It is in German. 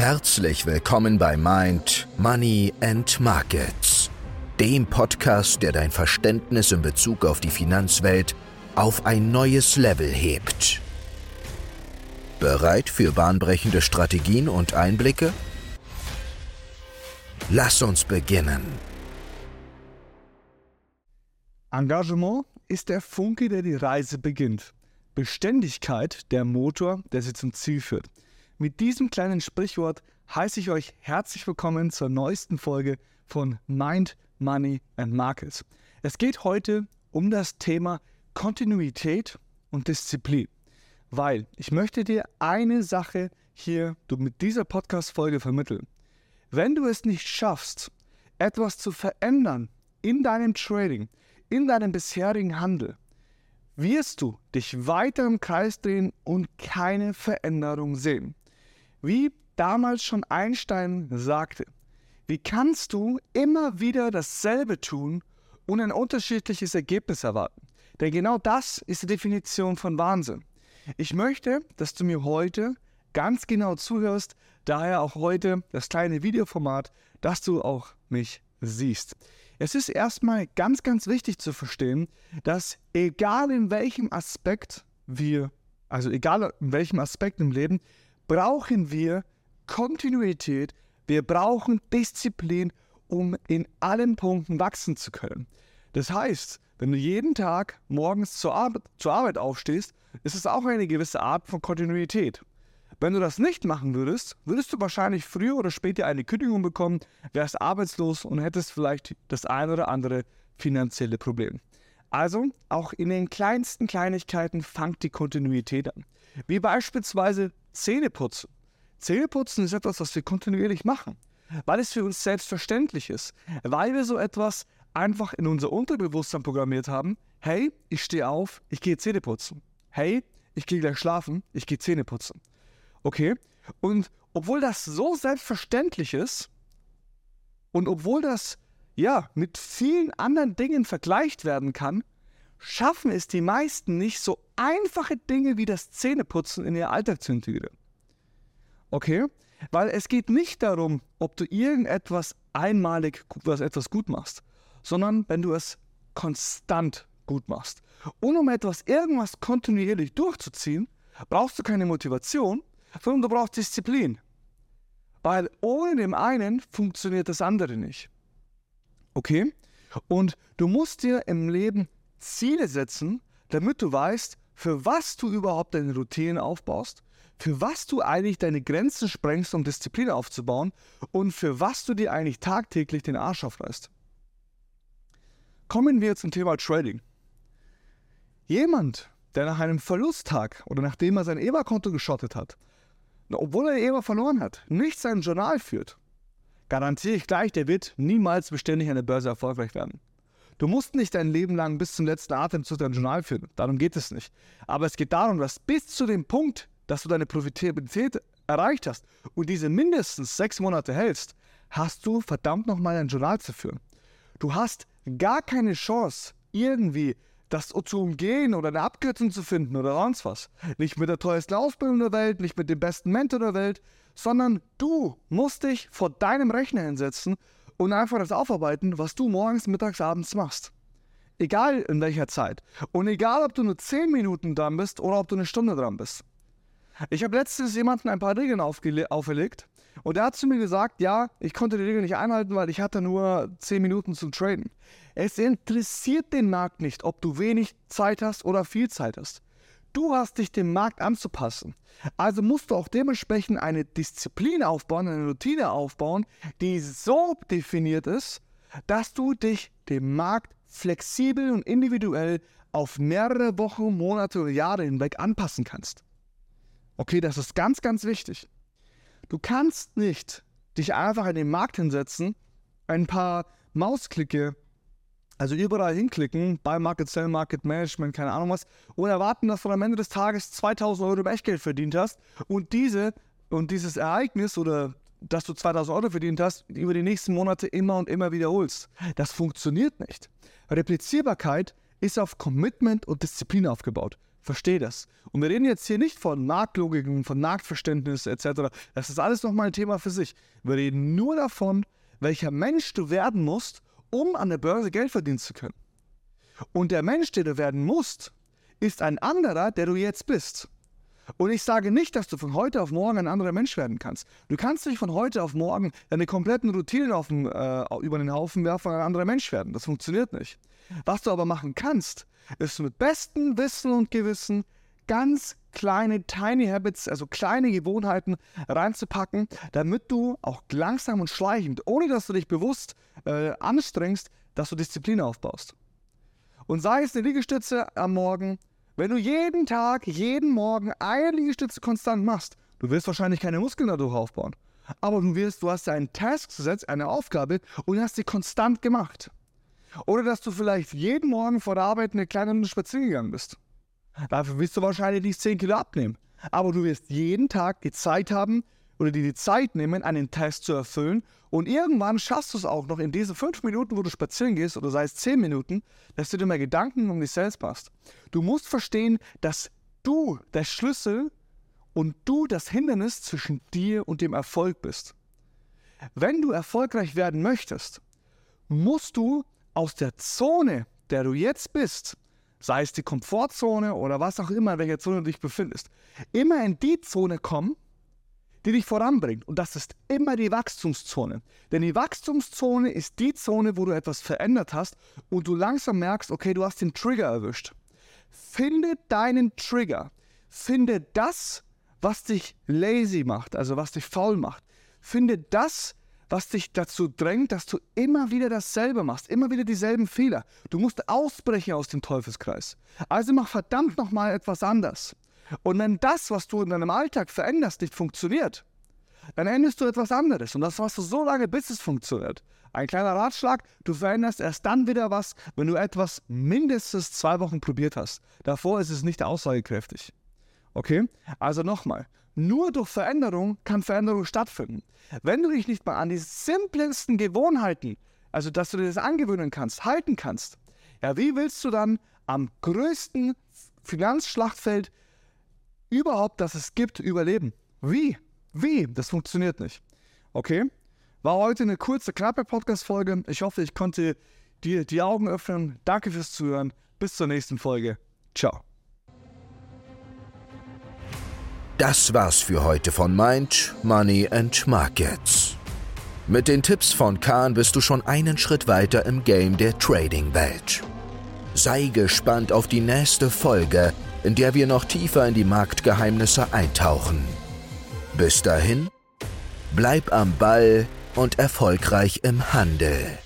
Herzlich willkommen bei Mind, Money and Markets, dem Podcast, der dein Verständnis in Bezug auf die Finanzwelt auf ein neues Level hebt. Bereit für bahnbrechende Strategien und Einblicke? Lass uns beginnen. Engagement ist der Funke, der die Reise beginnt. Beständigkeit der Motor, der sie zum Ziel führt. Mit diesem kleinen Sprichwort heiße ich euch herzlich willkommen zur neuesten Folge von Mind, Money and Markets. Es geht heute um das Thema Kontinuität und Disziplin, weil ich möchte dir eine Sache hier mit dieser Podcast-Folge vermitteln. Wenn du es nicht schaffst, etwas zu verändern in deinem Trading, in deinem bisherigen Handel, wirst du dich weiter im Kreis drehen und keine Veränderung sehen. Wie damals schon Einstein sagte, wie kannst du immer wieder dasselbe tun und ein unterschiedliches Ergebnis erwarten? Denn genau das ist die Definition von Wahnsinn. Ich möchte, dass du mir heute ganz genau zuhörst, daher auch heute das kleine Videoformat, dass du auch mich siehst. Es ist erstmal ganz, ganz wichtig zu verstehen, dass egal in welchem Aspekt wir, also egal in welchem Aspekt im Leben, brauchen wir Kontinuität, wir brauchen Disziplin, um in allen Punkten wachsen zu können. Das heißt, wenn du jeden Tag morgens zur Arbeit, zur Arbeit aufstehst, ist es auch eine gewisse Art von Kontinuität. Wenn du das nicht machen würdest, würdest du wahrscheinlich früher oder später eine Kündigung bekommen, wärst arbeitslos und hättest vielleicht das ein oder andere finanzielle Problem. Also, auch in den kleinsten Kleinigkeiten fangt die Kontinuität an. Wie beispielsweise Zähneputzen. Zähneputzen ist etwas, was wir kontinuierlich machen, weil es für uns selbstverständlich ist, weil wir so etwas einfach in unser Unterbewusstsein programmiert haben. Hey, ich stehe auf, ich gehe Zähne putzen. Hey, ich gehe gleich schlafen, ich gehe Zähne putzen. Okay? Und obwohl das so selbstverständlich ist und obwohl das ja mit vielen anderen Dingen vergleicht werden kann, schaffen es die meisten nicht, so einfache Dinge wie das Zähneputzen in ihr Alltag zu integrieren. Okay? Weil es geht nicht darum, ob du irgendetwas einmalig was etwas gut machst, sondern wenn du es konstant gut machst. Und um etwas irgendwas kontinuierlich durchzuziehen, brauchst du keine Motivation, sondern du brauchst Disziplin. Weil ohne dem einen funktioniert das andere nicht. Okay? Und du musst dir im Leben Ziele setzen, damit du weißt, für was du überhaupt deine Routinen aufbaust, für was du eigentlich deine Grenzen sprengst, um Disziplin aufzubauen und für was du dir eigentlich tagtäglich den Arsch aufreißt. Kommen wir zum Thema Trading. Jemand, der nach einem Verlusttag oder nachdem er sein EBA-Konto geschottet hat, obwohl er EBA verloren hat, nicht sein Journal führt, garantiere ich gleich, der wird niemals beständig an der Börse erfolgreich werden. Du musst nicht dein Leben lang bis zum letzten Atemzug dein Journal führen. Darum geht es nicht. Aber es geht darum, dass bis zu dem Punkt, dass du deine Profitabilität erreicht hast und diese mindestens sechs Monate hältst, hast du verdammt nochmal ein Journal zu führen. Du hast gar keine Chance, irgendwie das zu umgehen oder eine Abkürzung zu finden oder sonst was. Nicht mit der teuersten Ausbildung der Welt, nicht mit dem besten Mentor der Welt, sondern du musst dich vor deinem Rechner hinsetzen und einfach das aufarbeiten, was du morgens, mittags, abends machst. Egal in welcher Zeit. Und egal, ob du nur 10 Minuten dran bist oder ob du eine Stunde dran bist. Ich habe letztens jemanden ein paar Regeln auferlegt und er hat zu mir gesagt, ja, ich konnte die Regeln nicht einhalten, weil ich hatte nur 10 Minuten zum Traden. Es interessiert den Markt nicht, ob du wenig Zeit hast oder viel Zeit hast. Du hast dich dem Markt anzupassen. Also musst du auch dementsprechend eine Disziplin aufbauen, eine Routine aufbauen, die so definiert ist, dass du dich dem Markt flexibel und individuell auf mehrere Wochen, Monate oder Jahre hinweg anpassen kannst. Okay, das ist ganz, ganz wichtig. Du kannst nicht dich einfach in den Markt hinsetzen, ein paar Mausklicke also überall hinklicken, bei Market Sell, Market Management, keine Ahnung was, und erwarten, dass du am Ende des Tages 2000 Euro im Echtgeld verdient hast und diese und dieses Ereignis oder dass du 2000 Euro verdient hast, über die nächsten Monate immer und immer wiederholst. Das funktioniert nicht. Replizierbarkeit ist auf Commitment und Disziplin aufgebaut. Versteh das. Und wir reden jetzt hier nicht von Marktlogiken, von Marktverständnis etc. Das ist alles nochmal ein Thema für sich. Wir reden nur davon, welcher Mensch du werden musst, um an der Börse Geld verdienen zu können. Und der Mensch, der du werden musst, ist ein anderer, der du jetzt bist. Und ich sage nicht, dass du von heute auf morgen ein anderer Mensch werden kannst. Du kannst nicht von heute auf morgen deine kompletten Routinen auf den, äh, über den Haufen werfen und ein anderer Mensch werden. Das funktioniert nicht. Was du aber machen kannst, ist mit bestem Wissen und Gewissen ganz kleine Tiny Habits, also kleine Gewohnheiten reinzupacken, damit du auch langsam und schleichend, ohne dass du dich bewusst äh, anstrengst, dass du Disziplin aufbaust. Und sei es eine Liegestütze am Morgen, wenn du jeden Tag, jeden Morgen eine Liegestütze konstant machst, du wirst wahrscheinlich keine Muskeln dadurch aufbauen. Aber du wirst, du hast einen Task gesetzt, eine Aufgabe und hast sie konstant gemacht. Oder dass du vielleicht jeden Morgen vor der Arbeit eine kleine Runde spazieren gegangen bist. Dafür wirst du wahrscheinlich nicht 10 Kilo abnehmen. Aber du wirst jeden Tag die Zeit haben oder dir die Zeit nehmen, einen Test zu erfüllen. Und irgendwann schaffst du es auch noch in diesen 5 Minuten, wo du spazieren gehst, oder sei es 10 Minuten, dass du dir mal Gedanken um dich selbst machst. Du musst verstehen, dass du der Schlüssel und du das Hindernis zwischen dir und dem Erfolg bist. Wenn du erfolgreich werden möchtest, musst du aus der Zone, der du jetzt bist, sei es die Komfortzone oder was auch immer, in welcher Zone du dich befindest, immer in die Zone kommen, die dich voranbringt. Und das ist immer die Wachstumszone. Denn die Wachstumszone ist die Zone, wo du etwas verändert hast und du langsam merkst, okay, du hast den Trigger erwischt. Finde deinen Trigger. Finde das, was dich lazy macht, also was dich faul macht. Finde das, was dich dazu drängt, dass du immer wieder dasselbe machst, immer wieder dieselben Fehler. Du musst ausbrechen aus dem Teufelskreis. Also mach verdammt nochmal etwas anders. Und wenn das, was du in deinem Alltag veränderst, nicht funktioniert, dann änderst du etwas anderes. Und das machst du so lange, bis es funktioniert. Ein kleiner Ratschlag, du veränderst erst dann wieder was, wenn du etwas mindestens zwei Wochen probiert hast. Davor ist es nicht aussagekräftig. Okay? Also nochmal, nur durch Veränderung kann Veränderung stattfinden. Wenn du dich nicht mal an die simpelsten Gewohnheiten, also dass du dir das angewöhnen kannst, halten kannst, ja, wie willst du dann am größten Finanzschlachtfeld überhaupt, das es gibt, überleben? Wie? Wie? Das funktioniert nicht. Okay? War heute eine kurze, knappe Podcast-Folge. Ich hoffe, ich konnte dir die Augen öffnen. Danke fürs Zuhören. Bis zur nächsten Folge. Ciao. Das war's für heute von Mind, Money and Markets. Mit den Tipps von Kahn bist du schon einen Schritt weiter im Game der Trading-Welt. Sei gespannt auf die nächste Folge, in der wir noch tiefer in die Marktgeheimnisse eintauchen. Bis dahin, bleib am Ball und erfolgreich im Handel.